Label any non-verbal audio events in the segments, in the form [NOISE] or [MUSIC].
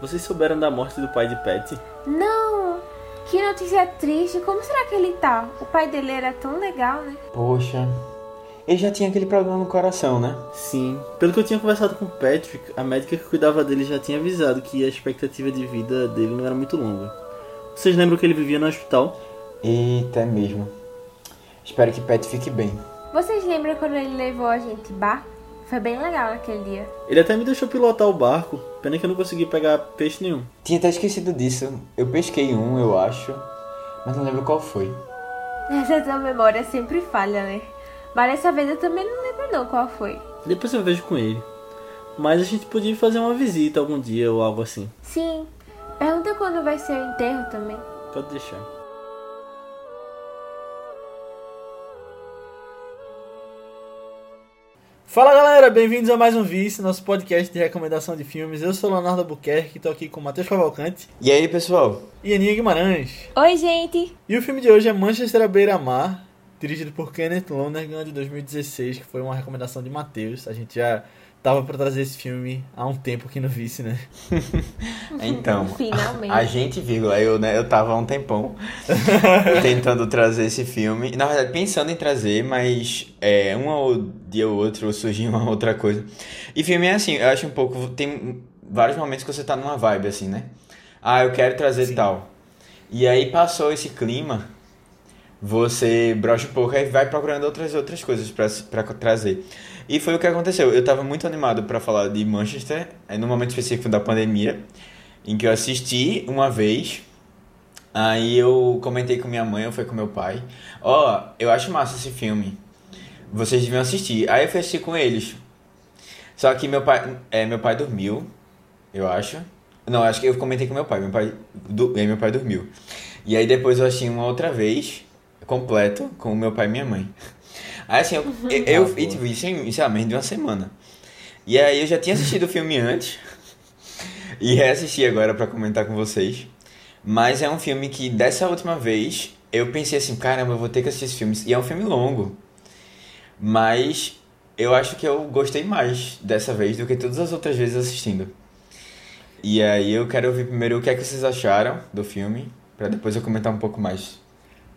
Vocês souberam da morte do pai de Patty? Não! Que notícia triste. Como será que ele tá? O pai dele era tão legal, né? Poxa. Ele já tinha aquele problema no coração, né? Sim. Pelo que eu tinha conversado com o Patrick, a médica que cuidava dele já tinha avisado que a expectativa de vida dele não era muito longa. Vocês lembram que ele vivia no hospital? Eita, é mesmo. Espero que Pat fique bem. Vocês lembram quando ele levou a gente bar? Foi bem legal naquele dia. Ele até me deixou pilotar o barco, pena que eu não consegui pegar peixe nenhum. Tinha até esquecido disso. Eu pesquei um, eu acho, mas não lembro qual foi. [LAUGHS] Essa tua memória sempre falha, né? Mas dessa vez eu também não lembro não qual foi. Depois eu vejo com ele. Mas a gente podia fazer uma visita algum dia ou algo assim. Sim. Pergunta quando vai ser o enterro também. Pode deixar. Fala galera, bem-vindos a mais um Vice, nosso podcast de recomendação de filmes. Eu sou Leonardo Albuquerque, estou aqui com o Matheus Cavalcante. E aí, pessoal? E Aninha Guimarães. Oi, gente! E o filme de hoje é Manchester à beira-mar, dirigido por Kenneth Lonergan, de 2016, que foi uma recomendação de Matheus. A gente já tava para trazer esse filme há um tempo aqui no Vice, né? [LAUGHS] então, [LAUGHS] Finalmente. a gente, vírgula, eu, né, eu tava há um tempão [LAUGHS] tentando trazer esse filme. Na verdade, pensando em trazer, mas é, um ou dia ou outro surgiu uma outra coisa. E filme é assim, eu acho um pouco. Tem vários momentos que você tá numa vibe, assim, né? Ah, eu quero trazer Sim. tal. E aí passou esse clima, você brocha um pouco e vai procurando outras outras coisas para trazer. E foi o que aconteceu. Eu estava muito animado para falar de Manchester, no momento específico da pandemia, em que eu assisti uma vez. Aí eu comentei com minha mãe, ou foi com meu pai. Ó, oh, eu acho massa esse filme. Vocês deviam assistir. Aí eu fui assistir com eles. Só que meu pai, é, meu pai dormiu, eu acho. Não, acho que eu comentei com meu pai. Meu pai, do, meu pai dormiu. E aí depois eu assisti uma outra vez, completo, com meu pai e minha mãe. Aí assim, eu, uhum. eu, eu ah, tipo, isso em, sei lá, menos de uma semana. E aí eu já tinha assistido o filme antes. [LAUGHS] e reassisti agora para comentar com vocês. Mas é um filme que dessa última vez eu pensei assim, caramba, eu vou ter que assistir esse filme. E é um filme longo. Mas eu acho que eu gostei mais dessa vez do que todas as outras vezes assistindo. E aí eu quero ouvir primeiro o que é que vocês acharam do filme, para depois eu comentar um pouco mais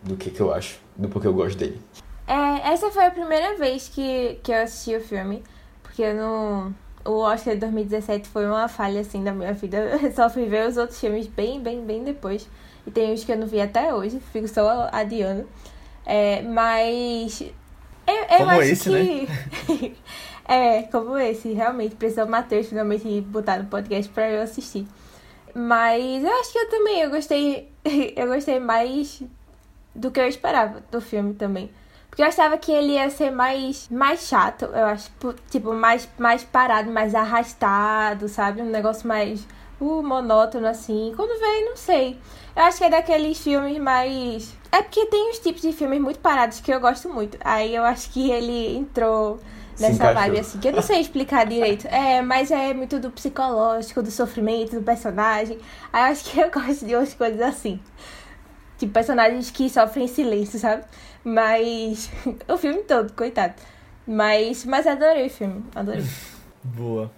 do que, que eu acho, do porquê eu gosto dele. É, essa foi a primeira vez que, que eu assisti o filme, porque no, o Oscar de 2017 foi uma falha, assim, da minha vida. [LAUGHS] Eu só fui ver os outros filmes bem, bem, bem depois. E tem uns que eu não vi até hoje, fico só adiando. É, mas... Eu, eu como acho esse, que... né? [LAUGHS] é, como esse, realmente. Precisa o Matheus finalmente botar no podcast pra eu assistir. Mas eu acho que eu também, eu gostei... [LAUGHS] eu gostei mais do que eu esperava do filme também. Porque eu achava que ele ia ser mais, mais chato, eu acho. Tipo, mais, mais parado, mais arrastado, sabe? Um negócio mais uh, monótono, assim. Quando veio, não sei. Eu acho que é daqueles filmes mais. É porque tem uns tipos de filmes muito parados que eu gosto muito. Aí eu acho que ele entrou nessa vibe, assim, que eu não sei explicar direito. [LAUGHS] É, mas é muito do psicológico, do sofrimento do personagem. Aí eu acho que eu gosto de umas coisas assim. Tipo, personagens que sofrem em silêncio, sabe? Mas. [LAUGHS] o filme todo, coitado. Mas, mas adorei o filme, adorei. [LAUGHS] Boa.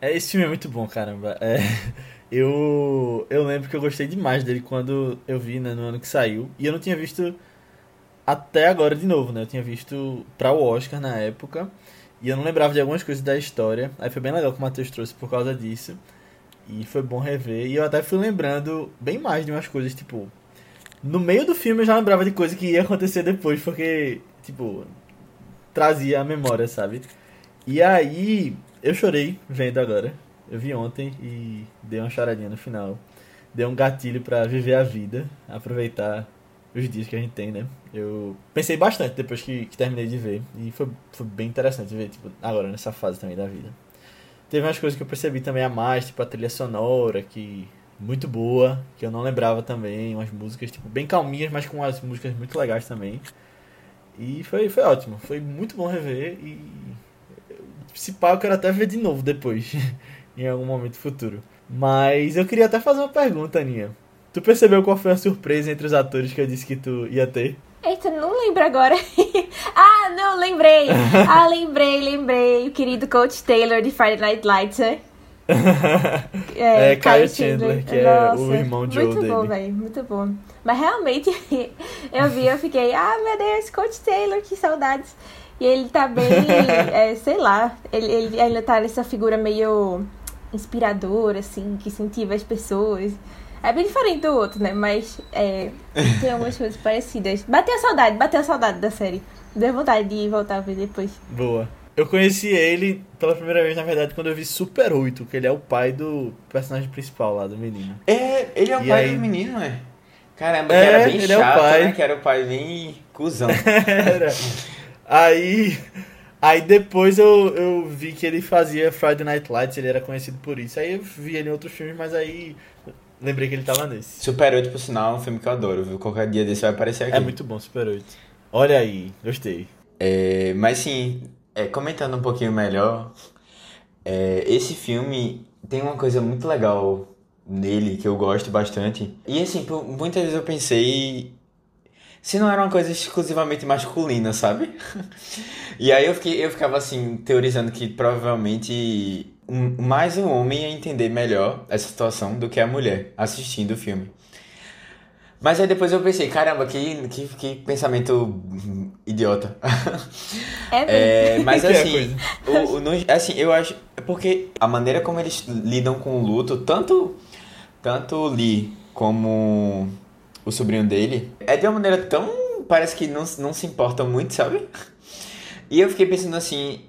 É, esse filme é muito bom, caramba. É, [LAUGHS] eu, eu lembro que eu gostei demais dele quando eu vi né, no ano que saiu. E eu não tinha visto até agora de novo, né? Eu tinha visto pra o Oscar na época. E eu não lembrava de algumas coisas da história. Aí foi bem legal que o Matheus trouxe por causa disso. E foi bom rever. E eu até fui lembrando bem mais de umas coisas, tipo, no meio do filme eu já lembrava de coisa que ia acontecer depois, porque, tipo, trazia a memória, sabe? E aí, eu chorei vendo agora. Eu vi ontem e dei uma choradinha no final. Deu um gatilho para viver a vida, aproveitar os dias que a gente tem, né? Eu pensei bastante depois que, que terminei de ver. E foi, foi bem interessante ver, tipo, agora nessa fase também da vida. Teve umas coisas que eu percebi também a mais, tipo a trilha sonora, que muito boa, que eu não lembrava também, umas músicas tipo bem calminhas, mas com umas músicas muito legais também. E foi, foi ótimo, foi muito bom rever e se pá eu quero até ver de novo depois, [LAUGHS] em algum momento futuro. Mas eu queria até fazer uma pergunta, Aninha. Tu percebeu qual foi a surpresa entre os atores que eu disse que tu ia ter? Eita, não lembro agora. [LAUGHS] ah, não, lembrei. [LAUGHS] ah, lembrei, lembrei. O querido Coach Taylor de Friday Night Lights, né? [LAUGHS] é, é Kyle Chandler, que Nossa, é o irmão dele. Muito bom, velho, muito bom. Mas realmente, [LAUGHS] eu vi, eu fiquei, ah, meu Deus, Coach Taylor, que saudades. E ele tá bem, [LAUGHS] é, sei lá, ele, ele ainda tá nessa figura meio inspiradora, assim, que incentiva as pessoas. É bem diferente do outro, né? Mas é, tem algumas coisas parecidas. Bateu a saudade, bateu a saudade da série. Deu vontade de voltar a ver depois. Boa. Eu conheci ele pela primeira vez, na verdade, quando eu vi Super 8, que ele é o pai do personagem principal lá, do menino. É, ele é o e pai aí... do menino, é? Caramba, é, que era bem ele chato, é o pai. né? Que era o pai bem cuzão. [LAUGHS] era. Aí... Aí depois eu, eu vi que ele fazia Friday Night Lights, ele era conhecido por isso. Aí eu vi ele em outros filmes, mas aí lembrei que ele tava nesse. Super 8, por sinal, é um filme que eu adoro, viu? Qualquer dia desse vai aparecer aqui. É muito bom, Super 8. Olha aí, gostei. É, mas sim, é, comentando um pouquinho melhor, é, esse filme tem uma coisa muito legal nele que eu gosto bastante. E assim, por, muitas vezes eu pensei se não era uma coisa exclusivamente masculina, sabe? [LAUGHS] e aí eu, fiquei, eu ficava assim, teorizando que provavelmente um, mais um homem ia entender melhor essa situação do que a mulher assistindo o filme. Mas aí depois eu pensei, caramba, que, que, que pensamento idiota. É, [LAUGHS] é Mas [LAUGHS] assim, o, o, no, assim, eu acho. É porque a maneira como eles lidam com o luto, tanto, tanto Lee como o sobrinho dele, é de uma maneira tão. Parece que não, não se importam muito, sabe? E eu fiquei pensando assim.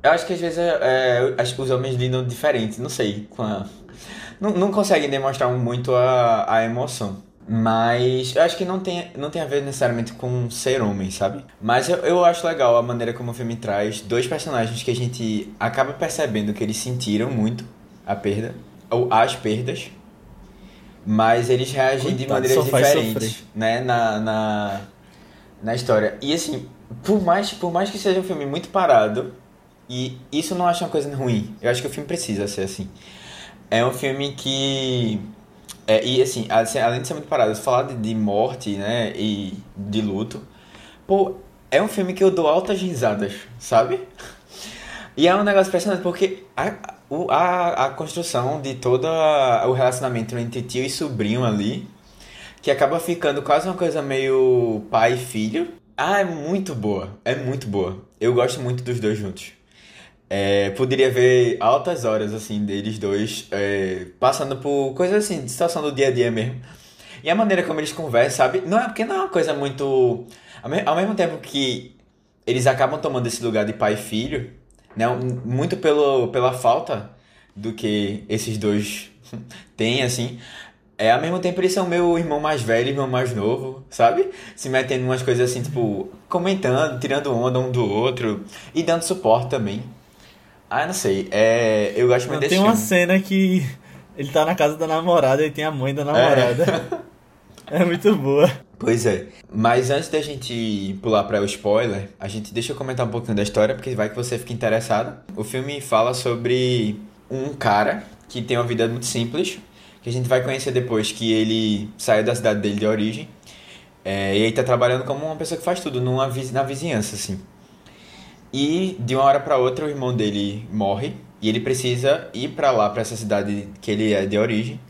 Eu acho que às vezes é, é, os homens lidam diferente, não sei. Com a, não, não conseguem demonstrar muito a, a emoção. Mas eu acho que não tem, não tem a ver necessariamente com ser homem, sabe? Mas eu, eu acho legal a maneira como o filme traz dois personagens que a gente acaba percebendo que eles sentiram muito a perda, ou as perdas, mas eles reagem Coitado, de maneiras diferentes, né, na, na, na história. E assim, por mais, por mais que seja um filme muito parado, e isso não acho uma coisa ruim, eu acho que o filme precisa ser assim. É um filme que é, e assim, além de ser muito parado, falar de, de, morte, né, e de luto, pô, é um filme que eu dou altas risadas, sabe? E é um negócio impressionante porque a, a, a construção de todo o relacionamento entre tio e sobrinho ali, que acaba ficando quase uma coisa meio pai e filho, ah, é muito boa, é muito boa. Eu gosto muito dos dois juntos. É, poderia ver altas horas, assim, deles dois é, passando por coisas assim, de situação do dia a dia mesmo. E a maneira como eles conversam, sabe? Não é porque não é uma coisa muito. Ao mesmo tempo que eles acabam tomando esse lugar de pai e filho, né? Muito pelo, pela falta do que esses dois [LAUGHS] têm, assim. É, ao mesmo tempo eles são meu irmão mais velho e irmão mais novo, sabe? Se metendo em umas coisas assim, tipo, comentando, tirando onda um do outro e dando suporte também. Ah, não sei. É, eu gosto muito desse Tem uma cena que ele tá na casa da namorada e tem a mãe da namorada. É, [LAUGHS] é muito boa. Pois é. Mas antes da gente pular para o spoiler, a gente deixa eu comentar um pouquinho da história, porque vai que você fica interessado. O filme fala sobre um cara que tem uma vida muito simples, que a gente vai conhecer depois que ele saiu da cidade dele de origem. É, e aí tá trabalhando como uma pessoa que faz tudo numa, na vizinhança, assim. E de uma hora para outra o irmão dele morre e ele precisa ir para lá, para essa cidade que ele é de origem,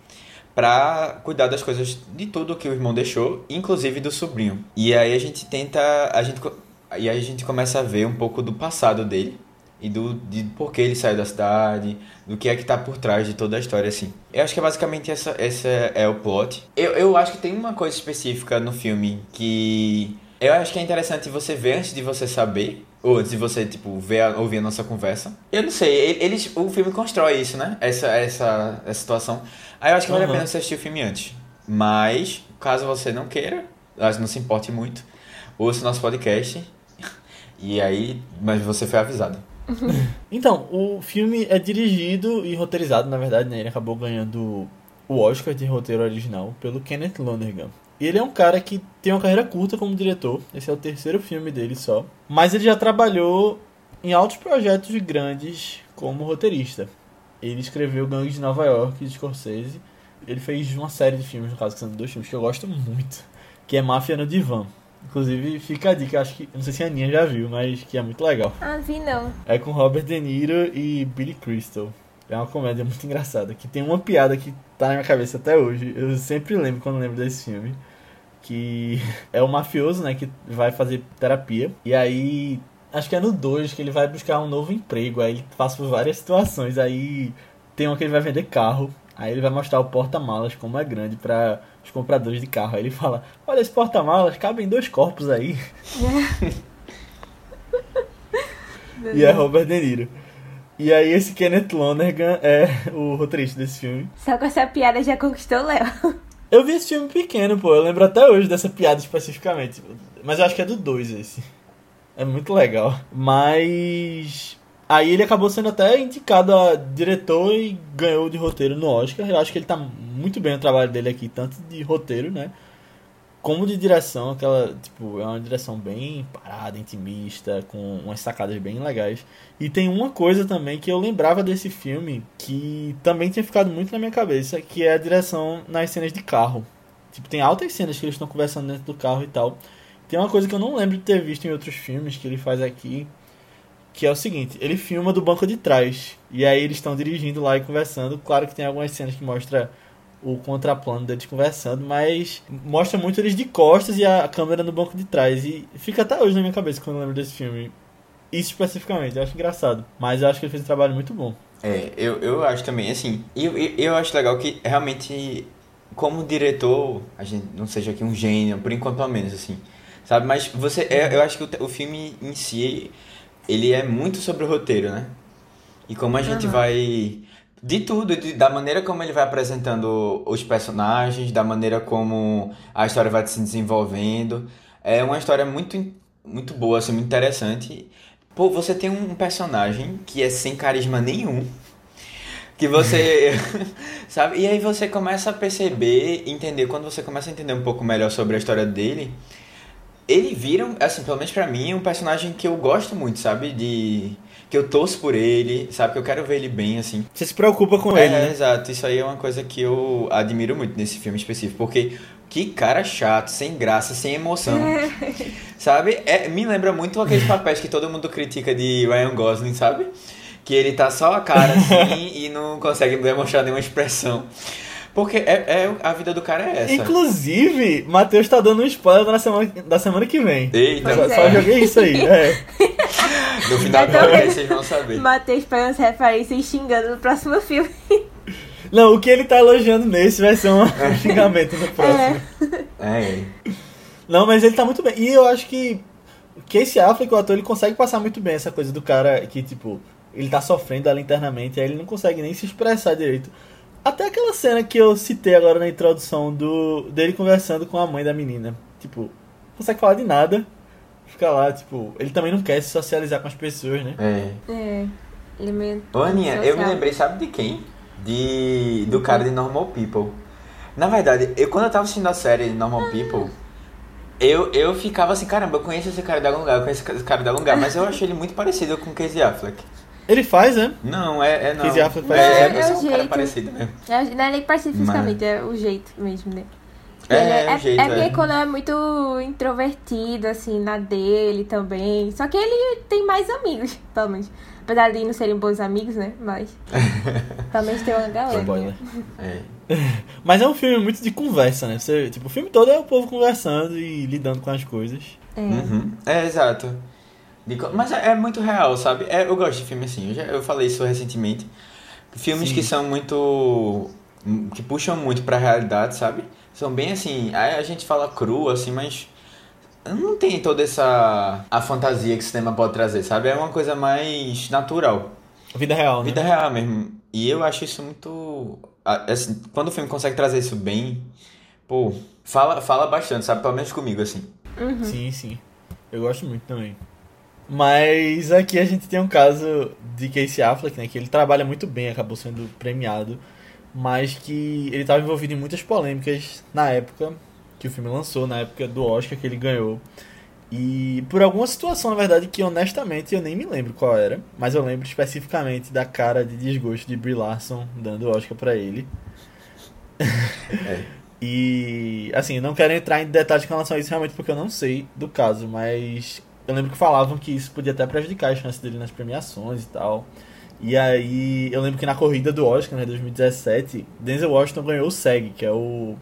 para cuidar das coisas de tudo que o irmão deixou, inclusive do sobrinho. E aí a gente tenta, a gente e aí a gente começa a ver um pouco do passado dele e do de por que ele saiu da cidade, do que é que tá por trás de toda a história assim. Eu acho que é basicamente essa essa é o plot. Eu, eu acho que tem uma coisa específica no filme que eu acho que é interessante você ver antes de você saber, ou antes de você, tipo, ver, ouvir a nossa conversa. Eu não sei, eles, o filme constrói isso, né? Essa, essa, essa situação. Aí eu acho que vale uhum. a pena você assistir o filme antes. Mas, caso você não queira, acho que não se importe muito, ouça o nosso podcast. [LAUGHS] E aí, mas você foi avisado. [LAUGHS] então, o filme é dirigido e roteirizado, na verdade, né? Ele acabou ganhando o Oscar de roteiro original pelo Kenneth Lonergan. E ele é um cara que tem uma carreira curta como diretor. Esse é o terceiro filme dele só. Mas ele já trabalhou em altos projetos grandes como roteirista. Ele escreveu Gangue de Nova York de Scorsese. Ele fez uma série de filmes, no caso, que são dois filmes que eu gosto muito. Que é Máfia no Divã. Inclusive, fica a dica, acho que. Não sei se a Aninha já viu, mas que é muito legal. Ah, vi não. É com Robert De Niro e Billy Crystal. É uma comédia muito engraçada. Que tem uma piada que tá na minha cabeça até hoje. Eu sempre lembro quando lembro desse filme. Que [LAUGHS] é o mafioso, né? Que vai fazer terapia. E aí. Acho que é no 2 que ele vai buscar um novo emprego. Aí ele passa por várias situações. Aí tem uma que ele vai vender carro. Aí ele vai mostrar o porta-malas como é grande para os compradores de carro. Aí ele fala: Olha, esse porta-malas cabem dois corpos aí. [LAUGHS] e é Robert De Niro. E aí esse Kenneth Lonergan é o roteirista desse filme. Só com essa piada já conquistou o Léo. Eu vi esse filme pequeno, pô. Eu lembro até hoje dessa piada especificamente. Mas eu acho que é do 2 esse. É muito legal. Mas. Aí ele acabou sendo até indicado a diretor e ganhou de roteiro no Oscar. Eu acho que ele tá muito bem no trabalho dele aqui, tanto de roteiro, né? Como de direção, aquela, tipo, é uma direção bem parada, intimista, com umas sacadas bem legais. E tem uma coisa também que eu lembrava desse filme que também tinha ficado muito na minha cabeça, que é a direção nas cenas de carro. Tipo, tem altas cenas que eles estão conversando dentro do carro e tal. Tem uma coisa que eu não lembro de ter visto em outros filmes que ele faz aqui, que é o seguinte, ele filma do banco de trás. E aí eles estão dirigindo lá e conversando. Claro que tem algumas cenas que mostra o contraplano deles conversando, mas mostra muito eles de costas e a câmera no banco de trás. E fica até hoje na minha cabeça quando eu lembro desse filme. Isso especificamente, eu acho engraçado. Mas eu acho que ele fez um trabalho muito bom. É, eu, eu acho também, assim, eu, eu, eu acho legal que realmente, como diretor, a gente não seja aqui um gênio, por enquanto pelo menos, assim, sabe? Mas você, é, eu acho que o, o filme em si, ele é muito sobre o roteiro, né? E como a gente uhum. vai de tudo, de, da maneira como ele vai apresentando os personagens, da maneira como a história vai se desenvolvendo. É uma história muito, muito boa, assim, muito interessante. Pô, você tem um personagem que é sem carisma nenhum. Que você. [LAUGHS] [LAUGHS] sabe? E aí você começa a perceber, entender, quando você começa a entender um pouco melhor sobre a história dele, ele vira, assim, pelo menos pra mim, um personagem que eu gosto muito, sabe? De que eu torço por ele, sabe? Que eu quero ver ele bem, assim. Você se preocupa com é, ele, né? Exato. Isso aí é uma coisa que eu admiro muito nesse filme específico. Porque que cara chato, sem graça, sem emoção. [LAUGHS] sabe? É, me lembra muito aqueles papéis que todo mundo critica de Ryan Gosling, sabe? Que ele tá só a cara assim [LAUGHS] e não consegue demonstrar nenhuma expressão. Porque é, é, a vida do cara é essa. Inclusive, Matheus tá dando um spoiler da semana, da semana que vem. Eita, só, é. só joguei isso aí. É. [LAUGHS] No final do podcast vocês vão saber. Matheus pegando as referências xingando no próximo filme. [LAUGHS] Não, o que ele tá elogiando nesse vai ser um [LAUGHS] xingamento no próximo. É. é. Não, mas ele tá muito bem. E eu acho que Casey Affleck, o ator, ele consegue passar muito bem essa coisa do cara que, tipo, ele tá sofrendo ali internamente, aí ele não consegue nem se expressar direito. Até aquela cena que eu citei agora na introdução do dele conversando com a mãe da menina. Tipo, não consegue falar de nada fica lá, tipo, ele também não quer se socializar com as pessoas, né? É. É. Ele meio. Ô, Aninha, eu me lembrei, sabe de quem? De. Do cara de Normal People. Na verdade, eu quando eu tava assistindo a série Normal ah. People, eu, eu ficava assim, caramba, eu conheço esse cara de algum lugar, eu conheço esse cara de algum lugar, mas eu achei ele muito parecido com o Casey Affleck. Ele faz, né? Não, é, é não. Casey Affleck faz. É, é, é, é, é um cara parecido mesmo. É, não é nem parecido fisicamente, mas... é o jeito mesmo, né? É, é, é, jeito, é porque é. quando é muito introvertido, assim, na dele também. Só que ele tem mais amigos, [LAUGHS] pelo menos. Apesar de não serem bons amigos, né? Mas. [LAUGHS] pelo menos tem uma galera. Boy, né? É. [LAUGHS] Mas é um filme muito de conversa, né? Você, tipo, o filme todo é o povo conversando e lidando com as coisas. É, uhum. é exato. Mas é, é, muito real, sabe? É, eu gosto de filme assim. Eu, já, eu falei isso recentemente. Filmes Sim. que são muito. que puxam muito pra realidade, sabe? são bem assim. Aí a gente fala cru, assim, mas não tem toda essa a fantasia que o cinema pode trazer, sabe? É uma coisa mais natural. Vida real, né? Vida real mesmo. E eu acho isso muito. Assim, quando o filme consegue trazer isso bem, pô, fala, fala bastante, sabe? Pelo menos comigo, assim. Uhum. Sim, sim. Eu gosto muito também. Mas aqui a gente tem um caso de Casey Affleck, né? Que ele trabalha muito bem, acabou sendo premiado mas que ele estava envolvido em muitas polêmicas na época que o filme lançou, na época do Oscar que ele ganhou. E por alguma situação, na verdade, que honestamente eu nem me lembro qual era, mas eu lembro especificamente da cara de desgosto de Brie Larson dando o Oscar para ele. É. [LAUGHS] e assim, não quero entrar em detalhes com relação a isso realmente porque eu não sei do caso, mas eu lembro que falavam que isso podia até prejudicar as chances dele nas premiações e tal. E aí, eu lembro que na corrida do Oscar, né, 2017, Denzel Washington ganhou o SEG, que é o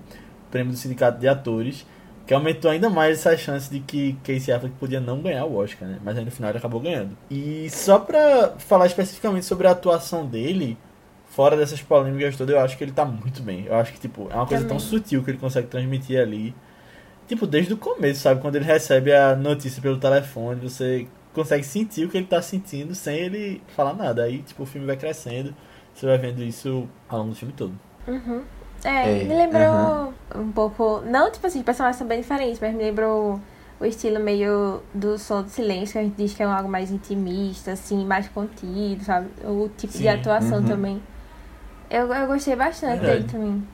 prêmio do Sindicato de Atores, que aumentou ainda mais essa chance de que Casey Affleck podia não ganhar o Oscar, né? Mas aí no final ele acabou ganhando. E só pra falar especificamente sobre a atuação dele, fora dessas polêmicas todas, eu acho que ele tá muito bem. Eu acho que, tipo, é uma coisa Também. tão sutil que ele consegue transmitir ali. Tipo, desde o começo, sabe? Quando ele recebe a notícia pelo telefone, você consegue sentir o que ele tá sentindo sem ele falar nada. Aí, tipo, o filme vai crescendo, você vai vendo isso ao longo do filme todo. Uhum. É, É, me lembrou aham. um pouco. Não, tipo assim, os personagens são bem diferentes, mas me lembrou o estilo meio do som do silêncio, que a gente diz que é um algo mais intimista, assim, mais contido, sabe? O tipo de Sim, atuação uhum. também. Eu, eu gostei bastante Verdade. dele também.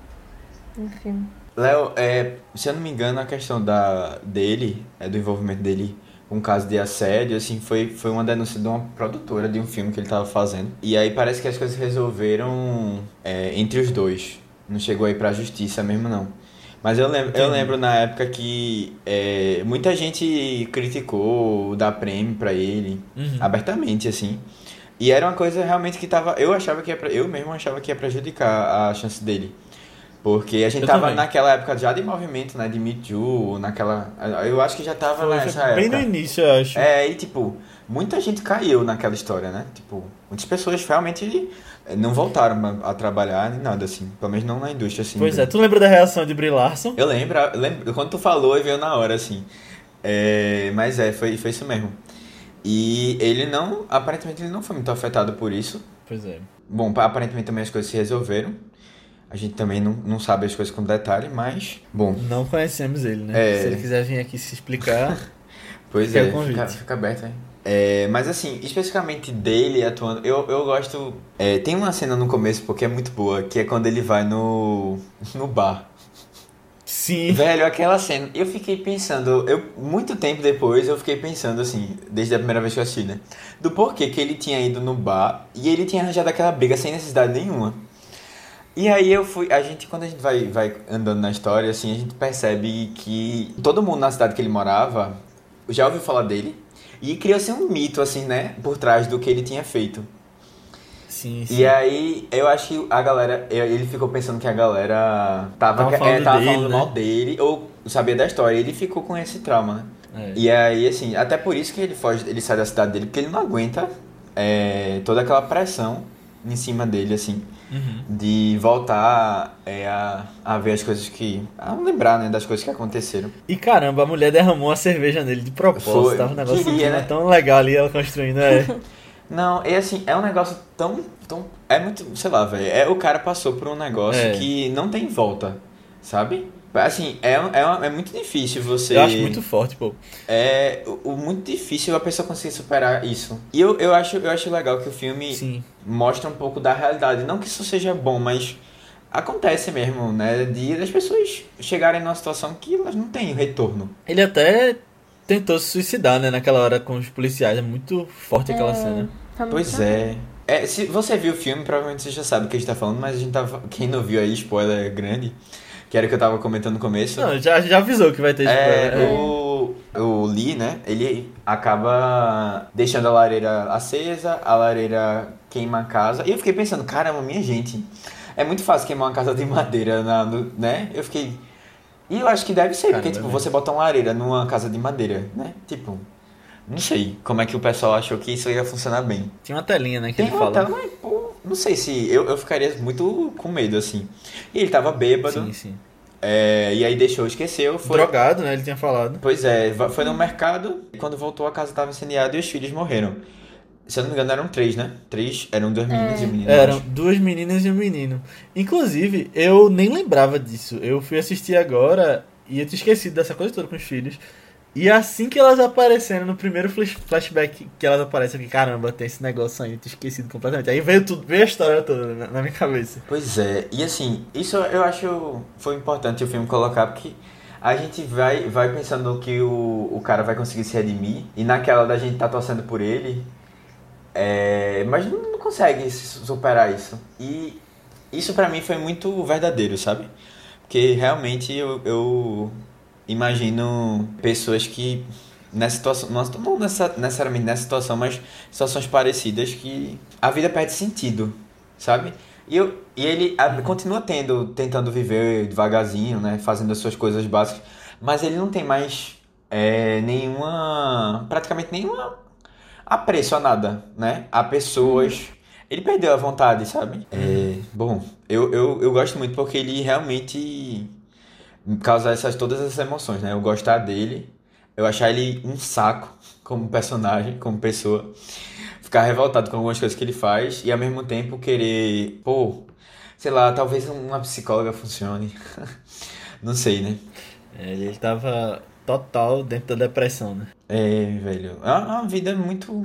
No filme. Léo, é, se eu não me engano, a questão da, dele, é, do envolvimento dele com um caso de assédio, assim, foi, foi uma denúncia de uma produtora de um filme que ele tava fazendo. E aí parece que as coisas resolveram é, entre os dois. Não chegou aí pra justiça mesmo, não. Mas eu lembro, eu lembro na época que é, muita gente criticou dar prêmio pra ele, Uhum. abertamente, assim. E era uma coisa realmente que tava. Eu achava que ia pra, Eu mesmo achava que ia prejudicar a chance dele. Porque a gente Eu tava também. naquela época já de movimento, né? De Me Too, naquela. Eu acho que já tava Foi, nessa foi bem época. no início, eu acho. É, e tipo, muita gente caiu naquela história, né? Tipo, muitas pessoas realmente eh, não voltaram a, trabalhar nem nada, assim. Pelo menos não na indústria, assim. Pois é, tu lembra da reação de Brie Larson? Eu lembro, eu lembro quando tu falou, veio na hora, assim. É, mas é, foi, foi isso mesmo. E ele não, aparentemente ele não foi muito afetado por isso. Pois é. Bom, aparentemente também as coisas se resolveram. A gente também não, não sabe as coisas com detalhe, mas. Bom, Não conhecemos ele, né? É. Se ele quiser vir aqui se explicar. [LAUGHS] pois Fica é, fica, fica aberto aí. É, mas assim, especificamente dele atuando, eu, eu gosto. é, tem uma cena no começo, porque é muito boa, que é quando ele vai no, no bar. Sim. Velho, aquela cena, eu fiquei pensando, eu muito tempo depois eu fiquei pensando assim, desde a primeira vez que eu assisti, né? Do porquê que ele tinha ido no bar e ele tinha arranjado aquela briga sem necessidade nenhuma. E aí eu fui, a gente quando a gente vai vai andando na história assim, a gente percebe que todo mundo na cidade que ele morava já ouviu falar dele e criou-se um mito assim, né, por trás do que ele tinha feito. Sim, sim. E aí, eu acho que a galera. Ele ficou pensando que a galera tava, Tava é, falando tava dele, falando né? mal dele, ou sabia da história. Ele ficou com esse trauma, né? É. E aí, assim, até por isso que ele foge, ele sai da cidade dele, porque ele não aguenta é, toda aquela pressão em cima dele, assim, Uhum. de voltar é, a, a ver as coisas que. a lembrar, né, das coisas que aconteceram. E caramba, a mulher derramou uma cerveja nele de propósito. Foi. Tava um negócio Queria, tão- né? tão legal ali, ela construindo. É. [LAUGHS] Não, é assim, é um negócio tão. tão é muito. Sei lá, velho. É, o cara passou por um negócio É. que não tem volta, sabe? Assim, é, é, uma- é muito difícil você. Eu acho muito forte, pô. É o, o muito difícil a pessoa conseguir superar isso. E eu, eu, acho, eu acho legal que o filme Sim. mostra um pouco da realidade. Não que isso seja bom, mas acontece mesmo, né? De das pessoas chegarem numa situação que elas não têm retorno. Ele até tentou se suicidar, né, naquela hora com os policiais. É muito forte aquela É, cena. muito Pois é. É, se você viu o filme, provavelmente você já sabe o que a gente tá falando, mas a gente tava. Quem não viu aí, spoiler grande, que era o que eu tava comentando no começo. Não, já, já avisou que vai ter É, spoiler. o, o Lee, né? Ele acaba deixando a lareira acesa, a lareira queima a casa. E eu fiquei pensando, caramba, minha gente, é muito fácil queimar uma casa de madeira, na, no- né? Eu fiquei. E eu acho que deve ser, porque, Caramba, tipo, é você bota uma lareira numa casa de madeira, né? Tipo, não sei como é que o pessoal achou que isso ia funcionar bem. Tinha uma telinha, né, que Tem ele uma fala. tela, mas, pô, não sei se. Eu, eu ficaria muito com medo, assim. E ele tava bêbado, Sim, sim. é, e aí deixou, esqueceu, foi. Drogado, né, ele tinha falado. Pois é, foi no mercado, e quando voltou a casa estava incendiada e os filhos morreram. Se eu não me engano, eram três, né? Três, eram duas meninas e um menino. Eram acho. duas meninas e um menino. Inclusive, eu nem lembrava disso. Eu fui assistir agora e eu tinha esquecido dessa coisa toda com os filhos. E assim que elas apareceram no primeiro flash- flashback que elas aparecem aqui, caramba, tem esse negócio aí, eu tinha esquecido completamente. Aí veio tudo, veio a história toda na, na minha cabeça. Pois é, e assim, isso eu acho foi importante o filme colocar, porque a gente vai, vai pensando que o, o cara vai conseguir se redimir, e naquela da gente tá torcendo por ele, é, mas não, não consegue su- superar isso. E isso pra mim foi muito verdadeiro, sabe? Porque realmente eu, eu imagino pessoas que nessa situação, não necessariamente nessa situação, mas situações parecidas que a vida perde sentido, sabe? E, eu, e ele continua tendo, tentando viver devagarzinho, né? Fazendo as suas coisas básicas, mas ele não tem mais é, nenhuma. praticamente nenhuma apreço a nada, né? A pessoas. Ele perdeu a vontade, sabe? É, bom, eu, eu, eu gosto muito porque ele realmente causa essas, todas essas emoções, né? Eu gostar dele, eu achar ele um saco como personagem, como pessoa, ficar revoltado com algumas coisas que ele faz e ao mesmo tempo querer, pô, sei lá, talvez uma psicóloga funcione. [LAUGHS] Não sei, né? É, ele tava total dentro da depressão, né? É, velho. É uma vida muito.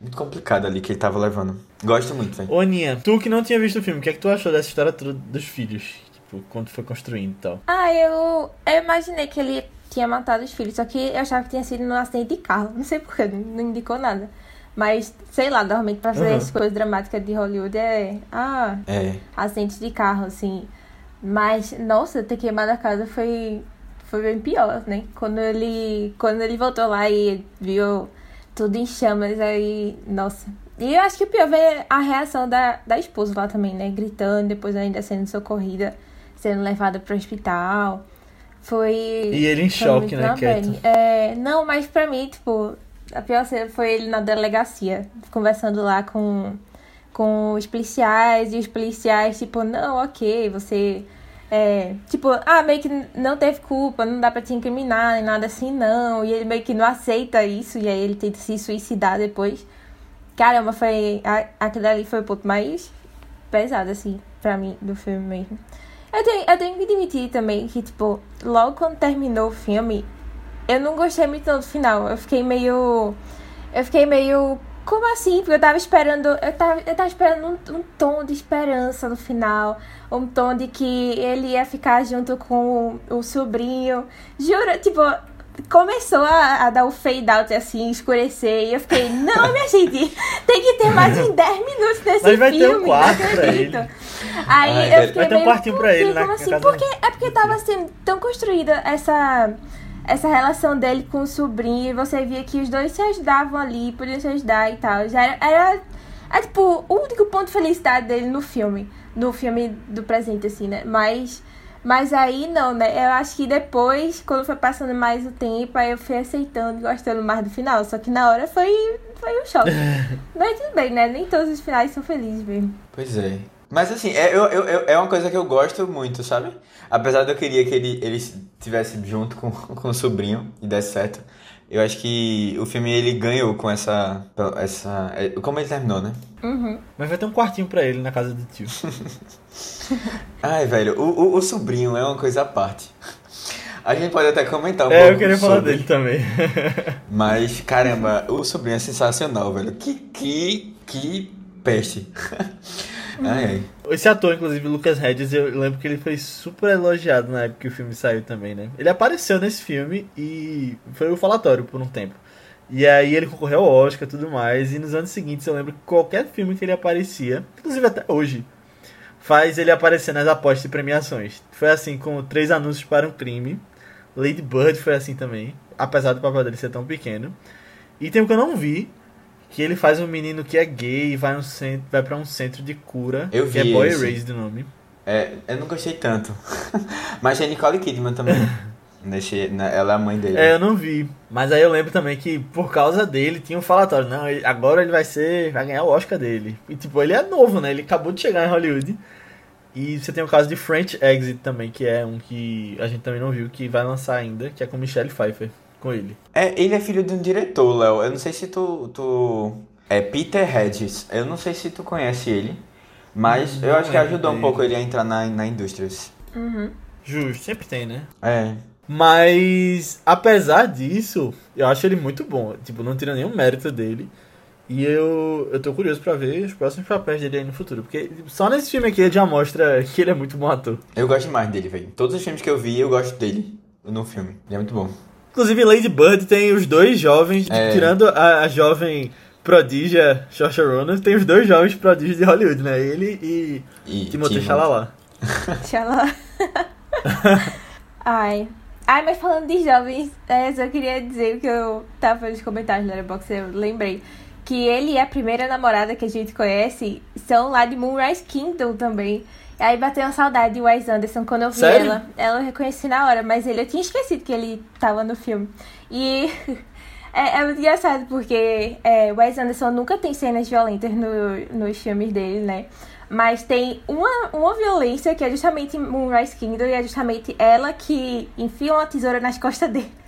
Muito complicada ali que ele tava levando. Gosto muito, velho. Ô, Aninha, tu que não tinha visto o filme, o que é que tu achou dessa história toda dos filhos? Tipo, quando foi construindo e tal? Ah, eu, eu imaginei que ele tinha matado os filhos, só que eu achava que tinha sido num acidente de carro. Não sei porquê, não indicou nada. Mas, sei lá, normalmente pra fazer uhum. as coisas dramáticas de Hollywood é. Ah, é. acidente de carro, assim. Mas, nossa, ter queimado a casa foi foi bem pior, né? Quando ele, quando ele voltou lá e viu tudo em chamas, aí, nossa. E eu acho que o pior foi a reação da, da esposa lá também, né? Gritando, depois ainda sendo socorrida, sendo levada pro hospital. Foi. E ele em choque, né, Keto? É, não, mas pra mim, tipo, a pior cena foi ele na delegacia, conversando lá com, com os policiais, e os policiais, tipo, não, ok, você é, tipo, ah, meio que não teve culpa, não dá pra te incriminar, nem nada assim, não. E ele meio que não aceita isso, e aí ele tenta se suicidar depois. Caramba, foi. Aquilo ali foi o ponto mais pesado, assim, pra mim, do filme mesmo. Eu tenho, eu tenho que admitir também que, tipo, logo quando terminou o filme, eu não gostei muito do final. Eu fiquei meio. Eu fiquei meio como assim? Porque eu tava esperando. Eu tava, eu tava esperando um, um, tom de esperança no final. Um tom de que ele ia ficar junto com o, o sobrinho. Juro, tipo, começou a, a, dar o fade out assim, escurecer. E eu fiquei, não, minha gente, tem que ter mais de 10 minutos nesse Mas vai filme. Ter um quarto pra ele. Aí Ai, eu fiquei. Vai ter um quartinho pra ele, na, assim? Porque, é porque tava sendo tão construída essa essa relação dele com o sobrinho, e você via que os dois se ajudavam ali, podiam se ajudar e tal. Já era, era, era tipo o único ponto de felicidade dele no filme, no filme do presente, assim, né? Mas, mas aí não, né? Eu acho que depois, quando foi passando mais o tempo, aí eu fui aceitando e gostando mais do final. Só que na hora foi, foi um choque. [LAUGHS] mas tudo bem, né? Nem todos os finais são felizes mesmo. Pois é. Mas assim, é, eu, eu, é uma coisa que eu gosto muito, sabe? Apesar de eu queria que ele, ele estivesse junto com, [LAUGHS] com o sobrinho e desse certo. Eu acho que o filme ele ganhou com essa. essa é, como ele terminou, né? Uhum. Mas vai ter um quartinho pra ele na casa do tio. [LAUGHS] Ai, velho, o, o, o, sobrinho é uma coisa à parte. A gente pode até comentar um é, pouco. É, eu queria falar dele também. [LAUGHS] Mas, caramba, o sobrinho é sensacional, velho. Que, que, que peste. Ai, Esse ator, inclusive, Lucas Hedges, eu lembro que ele foi super elogiado na época que o filme saiu também, né? Ele apareceu nesse filme e foi o falatório por um tempo. E aí ele concorreu ao Oscar e tudo mais. E nos anos seguintes eu lembro que qualquer filme que ele aparecia, inclusive até hoje, faz ele aparecer nas apostas e premiações. Foi assim com Três Anúncios para um Crime. Lady Bird foi assim também, apesar do papel dele ser tão pequeno. E tem um que eu não vi, que ele faz um menino que é gay e vai, um centro, vai pra um centro de cura. Eu vi que é Boy Erased o nome. É, eu não gostei tanto. [LAUGHS] Mas tem Nicole Kidman também. [LAUGHS] Nesse, né, ela é a mãe dele. É, eu não vi. Mas aí eu lembro também que por causa dele tinha um falatório. Não, agora ele vai ser. Vai ganhar o Oscar dele. E tipo, ele é novo, né? Ele acabou de chegar em Hollywood. E você tem o caso de French Exit também, que é um que a gente também não viu, que vai lançar ainda, que é com Michelle Pfeiffer com ele. É, ele é filho de um diretor, Léo. Eu não sei se tu, tu. É Peter Hedges. Eu não sei se tu conhece ele. Mas não eu acho que ajudou um pouco ele a entrar na, na indústria. Uhum. Justo, sempre tem, né? É. Mas, apesar disso, eu acho ele muito bom. Tipo, não tira nenhum mérito dele. E eu, eu tô curioso pra ver os próximos papéis dele aí no futuro. Porque tipo, só nesse filme aqui ele já mostra que ele é muito bom ator. Eu gosto demais dele, velho. Todos os filmes que eu vi, eu gosto dele no filme. Ele é muito bom. Inclusive, Lady Bird tem os dois jovens, é. tirando a, a, jovem prodígia Saoirse Ronan, tem os dois jovens prodígios de Hollywood, né? Ele e, e Timothée Chalalat. Chalalat. [LAUGHS] [LAUGHS] Ai. Ai, mas falando de jovens, é, só queria dizer que eu tava nos comentários da Letterboxd, eu lembrei. Que ele e a primeira namorada que a gente conhece são lá de Moonrise Kingdom também. Aí bateu uma saudade de Wes Anderson quando eu vi Sério? ela. Ela eu reconheci na hora, mas ele eu tinha esquecido que ele tava no filme. E [LAUGHS] é, é muito engraçado porque é, Wes Anderson nunca tem cenas violentas no, nos filmes dele, né? Mas tem uma, uma violência que é justamente Moonrise Kingdom e é justamente ela que enfia uma tesoura nas costas dele.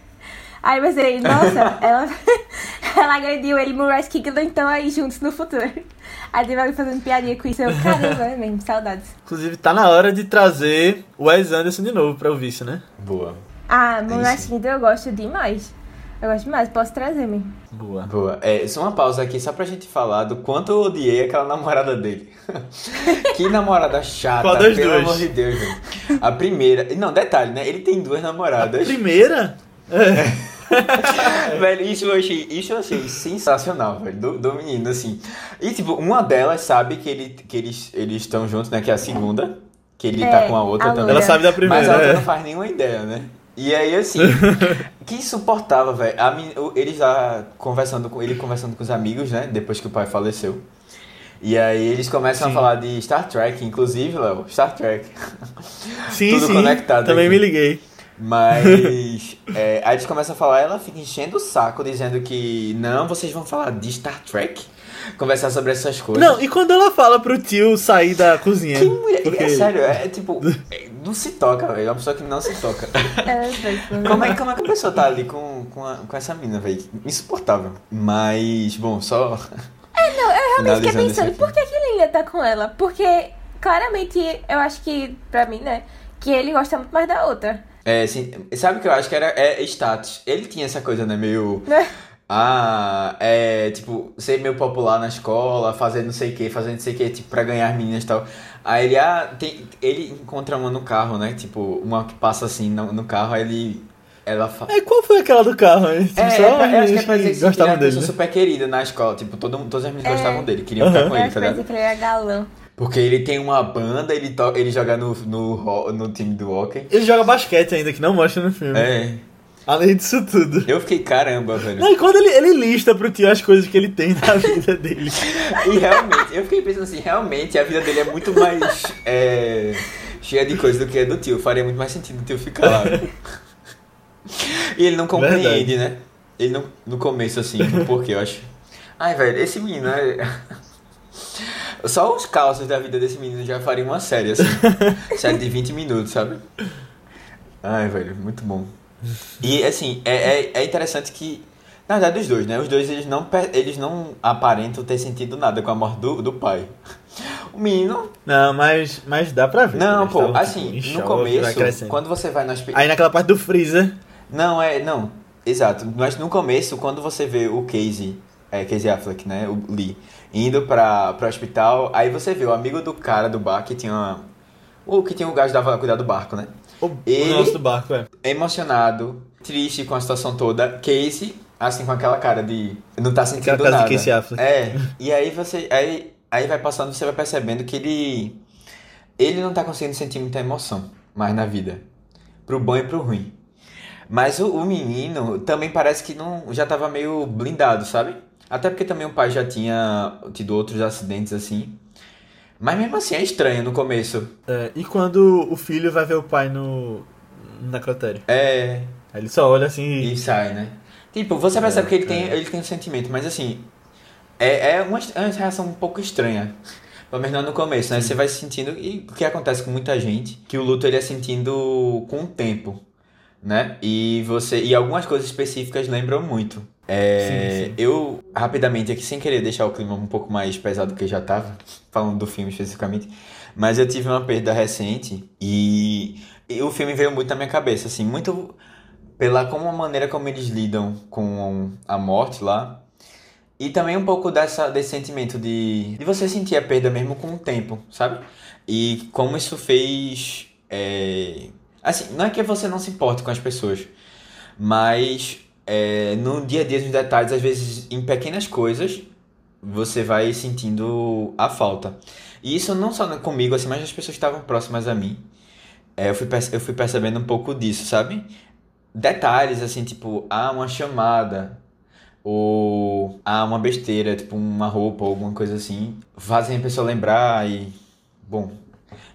Aí eu pensei, nossa, [LAUGHS] ela, [LAUGHS] ela agrediu ele em Moonrise Kingdom, então aí juntos no futuro. Aí teve alguém fazendo piadinha com isso, eu, caramba, é mesmo, saudades. Inclusive, tá na hora de trazer o Wes Anderson de novo pra ouvir isso, né? Boa. Ah, Moonrise isso. Kingdom eu gosto demais. Eu gosto demais, posso trazer mesmo. Boa. Boa. É, só uma pausa aqui, só pra gente falar do quanto eu odiei aquela namorada dele. [LAUGHS] que namorada chata, Qual das pelo duas? amor de Deus, velho. A primeira. Não, detalhe, né? Ele tem duas namoradas. Primeira? [LAUGHS] velho, isso eu achei, isso eu achei sensacional, velho, do, do menino, assim. E, tipo, uma delas sabe que, ele, que eles eles estão juntos, né? Que é a segunda. Que ele É, tá com a outra a também. Ela sabe da Mas primeira. a outra é. não faz nenhuma ideia, né? E aí, assim, [LAUGHS] que insuportável, velho. Eles lá conversando com ele conversando com os amigos, né? Depois que o pai faleceu. E aí eles começam Sim. a falar de Star Trek, inclusive, Léo, Star Trek. Sim, [LAUGHS] tudo sim. conectado Também aqui. me liguei. Mas [LAUGHS] é, aí eles começam a falar, ela fica enchendo o saco, dizendo que não, vocês vão falar de Star Trek? Conversar sobre essas coisas. Não, e quando ela fala pro tio sair da cozinha? Que mulher, Porque- é sério, é, tipo, é, [LAUGHS] não se toca, velho. É uma pessoa que não se toca. [LAUGHS] É, foi, Como é, como é que a pessoa tá ali com, com, a- com essa mina, velho? Insuportável. Mas, bom, só. É, Não, eu realmente fiquei pensando, por que, que ele ainda tá com ela? Porque, claramente, eu acho que, pra mim, né, que ele gosta muito mais da outra. É, assim, sabe o que eu acho que era é status? Ele tinha essa coisa, né? Meio. Né? Ah, é tipo, ser meio popular na escola, fazer não sei o que, fazer não sei o que, tipo, pra ganhar as meninas e tal. Aí ele, ah, tem, ele encontra uma no carro, né? Tipo, uma que passa assim no, no carro, aí ele. Ela fala. É, qual foi aquela do carro? hein? Tipo, É, só é, acho que é meninas pra dizer que que ele gostavam uma dele, pessoa né? super querida na escola. Tipo, todo, todas as meninas É. gostavam dele, queriam ficar com Eu ele, tá ligado? que ele era galã. Porque ele tem uma banda, ele, to, ele joga no, no, no time do hockey. Ele joga basquete ainda, que não mostra no filme. É. Além disso tudo. Eu fiquei, caramba, velho. Não, e quando ele, ele lista pro tio as coisas que ele tem na [LAUGHS] vida dele. E realmente, eu fiquei pensando assim, realmente a vida dele é muito mais é, cheia de coisa do que a do tio. Faria muito mais sentido o tio ficar lá. E ele não compreende, né? Ele não, no começo, assim, porque eu acho. Ai, velho, esse menino é. [LAUGHS] Só os causos da vida desse menino já fariam uma série, assim. [LAUGHS] série de 20 minutos, sabe? Ai, velho, muito bom. E assim, é, é, é interessante que. Na verdade, os dois, né? Os dois eles não, eles não aparentam ter sentido nada com a morte do, do pai. O menino. Não, mas, mas dá pra ver. Não, pô, assim, tipo, em no começo, quando você vai hospital. Aí naquela parte do freezer. Não, é. Não, exato. Mas no começo, quando você vê o Casey, é, Casey Affleck, né? O Lee, indo pra, pro hospital, aí você vê o amigo do cara do bar que tinha. Uma, o que tinha o gajo dava cuidar do barco, né? O, Ele- o nosso do barco, é. Emocionado, triste com a situação toda. Casey, assim, com aquela cara de. Não tá sentindo Aquela cara de nada. Casey Affleck. É. E aí você. Aí, aí vai passando, você vai percebendo que ele. Ele não tá conseguindo sentir muita emoção mais na vida. Pro bom e pro ruim. Mas o, o menino também parece que não já tava meio blindado, sabe? Até porque também o pai já tinha tido outros acidentes assim. Mas mesmo assim é estranho no começo. É, E quando o filho vai ver o pai no, no necrotério? É. Aí ele só olha assim e... E sai, né? Tipo, você percebe É, que ele tem, é. ele tem um sentimento, mas assim. É, é uma, é uma reação um pouco estranha. Pelo menos não no começo, né? Você vai sentindo. E o que acontece com muita gente? Que o luto ele é sentindo com o tempo. Né? E você. E algumas coisas específicas lembram muito. É, Sim, sim. Eu, rapidamente, aqui sem querer deixar o clima um pouco mais pesado do que já tava, falando do filme especificamente, mas eu tive uma perda recente e, e o filme veio muito na minha cabeça, assim, muito pela como a maneira como eles lidam com a morte lá. E também um pouco dessa, desse sentimento de, de você sentir a perda mesmo com o tempo, sabe? E como isso fez. é, Assim, não é que você não se importe com as pessoas, mas é, no dia a dia, nos detalhes, às vezes em pequenas coisas, você vai sentindo a falta. E isso não só comigo, assim, mas as pessoas que estavam próximas a mim. É, eu, fui, eu fui percebendo um pouco disso, sabe? detalhes, assim, tipo, ah, uma chamada, ou ah, uma besteira, tipo uma roupa ou alguma coisa assim, fazem a pessoa lembrar e. Bom.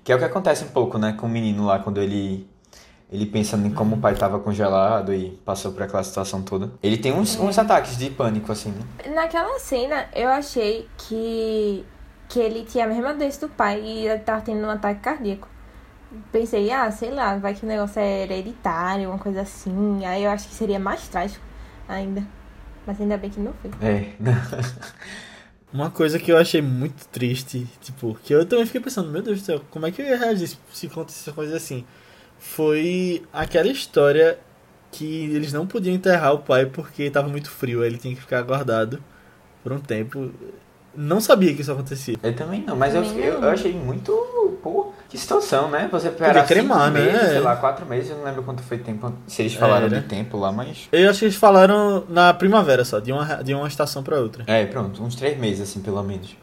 Que é o que acontece um pouco, né, com o menino lá quando ele. Ele pensa em como o pai tava congelado e passou por aquela situação toda. Ele tem uns, uns ataques de pânico, assim, né? Naquela cena, eu achei que, que ele tinha a mesma doença do pai e ele tava tendo um ataque cardíaco. Pensei, ah, sei lá, vai que o negócio é hereditário, uma coisa assim. Aí eu acho que seria mais trágico ainda. Mas ainda bem que não foi. É. [LAUGHS] Uma coisa que eu achei muito triste, tipo, que eu também fiquei pensando, meu Deus do céu, como é que eu ia reagir se acontecesse coisa assim? Foi aquela história que eles não podiam enterrar o pai porque estava muito frio, aí ele tinha que ficar guardado por um tempo. Não sabia que isso acontecia. Eu também não, mas eu, eu, achei muito. Pô, que situação, né? Você esperar cremar, cinco né? meses, É. sei lá, quatro meses, eu não lembro quanto foi tempo, se eles falaram Era. de tempo lá, mas. Eu acho que eles falaram na primavera só, de uma, de uma estação pra outra. É, pronto, uns três meses, assim, pelo menos.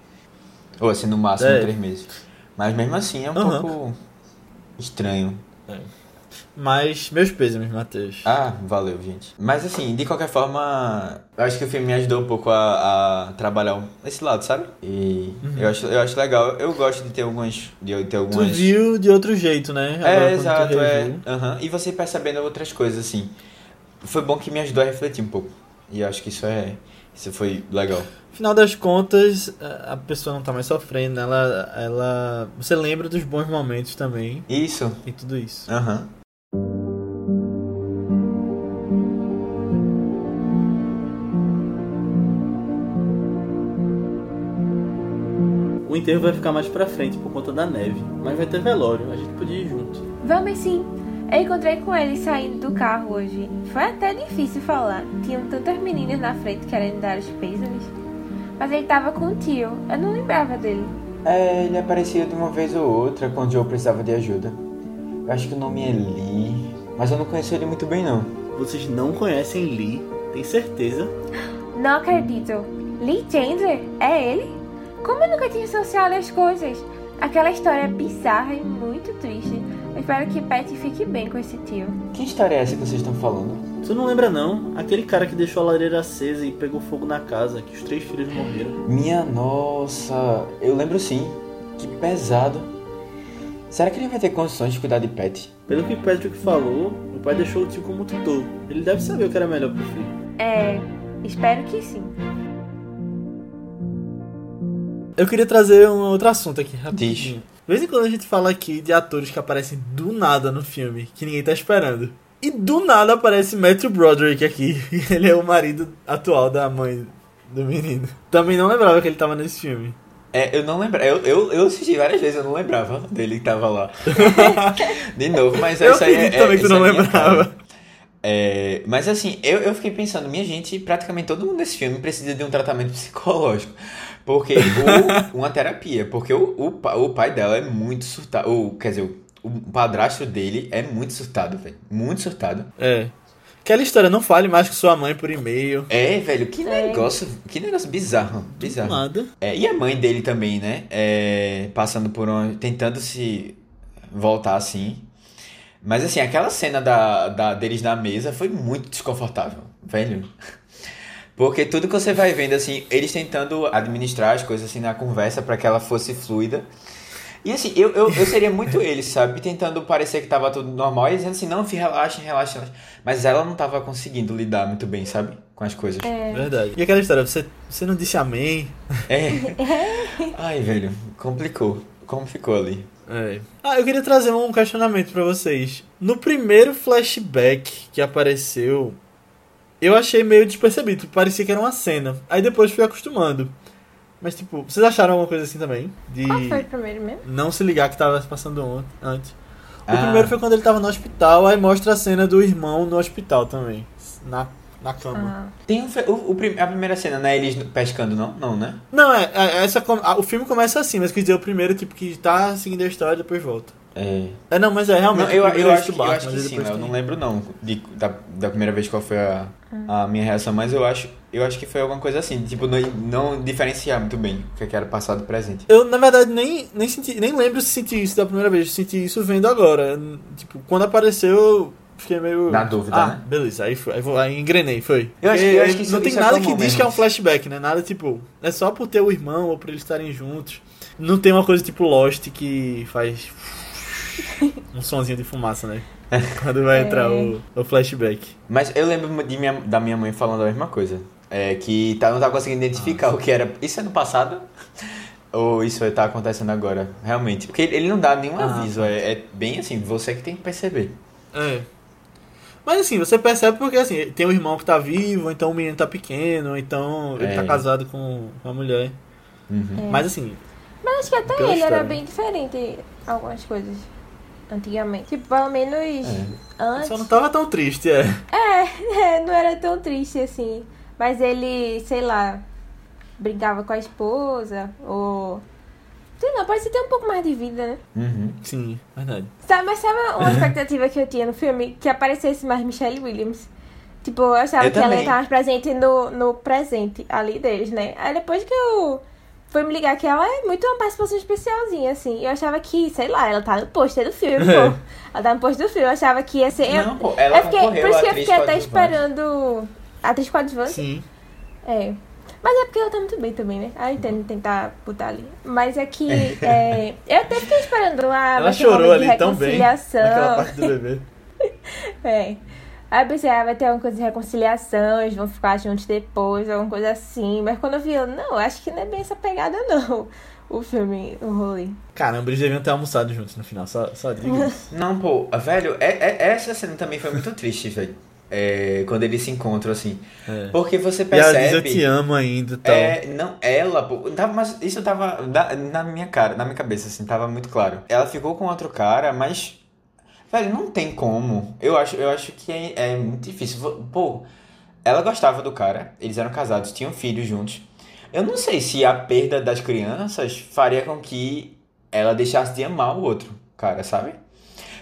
Ou assim, no máximo É. três meses. Mas mesmo assim é um Aham. pouco estranho. Mas, meus pêsames, Matheus. Ah, valeu, gente. Mas assim, de qualquer forma, eu acho que o filme me ajudou um pouco a, a trabalhar esse lado, sabe? E eu, acho, eu acho legal. Eu gosto de ter algumas. De ter Tu algumas. viu de outro jeito, né? Agora, É, quando tu exato, é. Aham. E você percebendo outras coisas, assim. Foi bom que me ajudou a refletir um pouco. E eu acho que isso é. Isso foi legal. Final das contas, a pessoa não tá mais sofrendo, ela, ela. Você lembra dos bons momentos também Isso. e tudo isso. Aham. O enterro vai ficar mais pra frente por conta da neve, mas vai ter velório, a gente podia ir junto. Vamos sim. Eu encontrei com ele saindo do carro hoje. Foi até difícil falar. Tinham tantas meninas na frente querendo dar os pêsames. Mas ele tava com o tio. Eu não lembrava dele. É, ele aparecia de uma vez ou outra quando eu precisava de ajuda. Eu acho que o nome é Lee, mas eu não conheço ele muito bem não. Vocês não conhecem Lee, tem certeza? Não acredito. Lee Chandler? É ele? Como eu nunca tinha associado as coisas? Aquela história é bizarra e muito triste. Eu espero que Patty fique bem com esse tio. Que história é essa que vocês estão falando? Tu não lembra não? Aquele cara que deixou a lareira acesa e pegou fogo na casa, que os três filhos morreram. Minha nossa, eu lembro sim. Que pesado. Será que ele vai ter condições de cuidar de Pet? Pelo que Patrick falou, o pai deixou o tio como tutor. Ele deve saber o que era melhor pro filho. É, espero que sim. Eu queria trazer um outro assunto aqui, rapidinho. Diz. De vez em quando a gente fala aqui de atores que aparecem do nada no filme, que ninguém tá esperando. E do nada aparece Matthew Broderick aqui. [LAUGHS] Ele é o marido atual da mãe do menino. Também não lembrava que ele tava nesse filme. É, eu não lembro. Eu, eu, eu assisti várias vezes, eu não lembrava dele que tava lá. [LAUGHS] de novo, mas Eu essa aí é, também que tu não é lembrava. É, mas assim, eu, eu fiquei pensando, minha gente, praticamente todo mundo nesse filme precisa de um tratamento psicológico. Porque, ou uma terapia, porque o, o, o pai dela é muito surtado, ou quer dizer, o, o padrasto dele é muito surtado, velho. Muito surtado. É. Aquela história, não fale mais com sua mãe por e-mail. É, velho, que É. negócio, que negócio bizarro, bizarro. Nada. É, e a mãe dele também, né? É, passando por uma. tentando se voltar assim. Mas assim, aquela cena da, da, deles na mesa foi muito desconfortável, velho. Porque tudo que você vai vendo, assim, eles tentando administrar as coisas assim na conversa para que ela fosse fluida. E assim, eu, eu, eu seria muito eles, sabe? Tentando parecer que tava tudo normal e dizendo assim, não, filho, relaxa, relaxa, relaxa. Mas ela não tava conseguindo lidar muito bem, sabe? Com as coisas. É, Verdade. E aquela história, você, você não disse amém? É. [LAUGHS] Ai, velho, complicou. Como ficou ali? É. Ah, eu queria trazer um questionamento pra vocês. No primeiro flashback que apareceu, eu achei meio despercebido, parecia que era uma cena. Aí depois fui acostumando. Mas tipo, vocês acharam alguma coisa assim também? De qual foi o primeiro mesmo? não se ligar que tava se passando on- antes. O Ah. primeiro foi quando ele tava no hospital, aí mostra a cena do irmão no hospital também. Na, na cama. Ah, Tem um, o, o a primeira cena, não é eles pescando, não? Não, né? Não, é, é- essa, ah, o filme começa assim, mas quis dizer o primeiro, tipo, que tá seguindo a história e depois volta. É. É, não, mas é realmente. Não, eu, eu, é acho, que- do eu acho que sim, eu não lembro não de, da, da primeira vez qual foi a, a minha reação, mas eu acho, eu acho que foi alguma coisa assim, tipo, não, não diferenciar muito bem o que é que era passado e presente. Eu, na verdade, nem, nem, senti, nem lembro se senti isso da primeira vez. Senti isso vendo agora. Tipo, quando apareceu, fiquei meio. Na dúvida, ah, né? beleza, aí, foi, aí, vou- aí engrenei, foi. Eu acho- Porque eu acho que isso- não tem é nada comum que diz que é um flashback, né? Nada tipo. É só por ter o irmão ou por eles estarem juntos. Não tem uma coisa tipo Lost que faz. [LAUGHS] um sonzinho de fumaça, né? [LAUGHS] Quando vai entrar o, o flashback. Mas eu lembro de minha, da minha mãe falando a mesma coisa. É que tá, não tá conseguindo identificar o que era. Isso é no passado? [LAUGHS] Ou isso tá acontecendo agora? Realmente. Porque ele não dá nenhum Ah, aviso. É, é bem assim, você que tem que perceber. É. Mas assim, você percebe porque assim, tem um irmão que tá vivo, então o menino tá pequeno, ou então ele É. tá casado com uma mulher. Uhum. Mas assim, Mas acho que até ele era história. bem diferente em algumas coisas. Antigamente. Tipo, pelo menos É. antes. só não tava tão triste, é. É, [LAUGHS] não era tão triste assim. Mas ele, sei lá, brincava com a esposa, ou. Sei lá, parece ter um pouco mais de vida, né? Uhum. Sim, verdade. Sabe, mas sabe uma [LAUGHS] expectativa que eu tinha no filme? Que aparecesse mais Michelle Williams. Tipo, eu achava Eu que ela ia também. estar mais presente no, no presente ali deles, né? Aí depois que eu fui me ligar que ela é muito uma participação especialzinha, assim. Eu achava que, sei lá, ela tá no pôster do filme, pô. Ela tá no pôster do filme. Eu achava que ia ser. Não, pô, ela eu fiquei, concorreu por isso que eu fiquei até esperando. Atriz coadjuvante? Sim. É. Mas é porque ela tá muito bem também, né? Ah, eu entendo tentar botar ali. Mas é que. é, eu até fiquei esperando a Ela chorou ali tão bem reconciliação. naquela parte do bebê. [LAUGHS] É. Aí eu pensei, ah, vai ter alguma coisa de reconciliação, eles vão ficar juntos depois, alguma coisa assim. Mas quando eu vi, eu, não, acho que não é bem essa pegada, [LAUGHS] não. O filme, o rolê. Caramba, eles deviam ter almoçado juntos no final, só, só isso. [LAUGHS] Não, pô, velho, é, é- essa cena também foi muito triste, velho. É, quando eles se encontram, assim. É. Porque você E ela diz eu percebe. te amo ainda e tal. É, não, ela, pô, tava, mas isso tava na, na minha cara, na minha cabeça, assim, tava muito claro. Ela ficou com outro cara, mas, velho, não tem como. Eu acho, eu acho que é, é muito difícil. Pô, ela gostava do cara, eles eram casados, tinham filhos juntos. Eu não sei se a perda das crianças faria com que ela deixasse de amar o outro cara, sabe?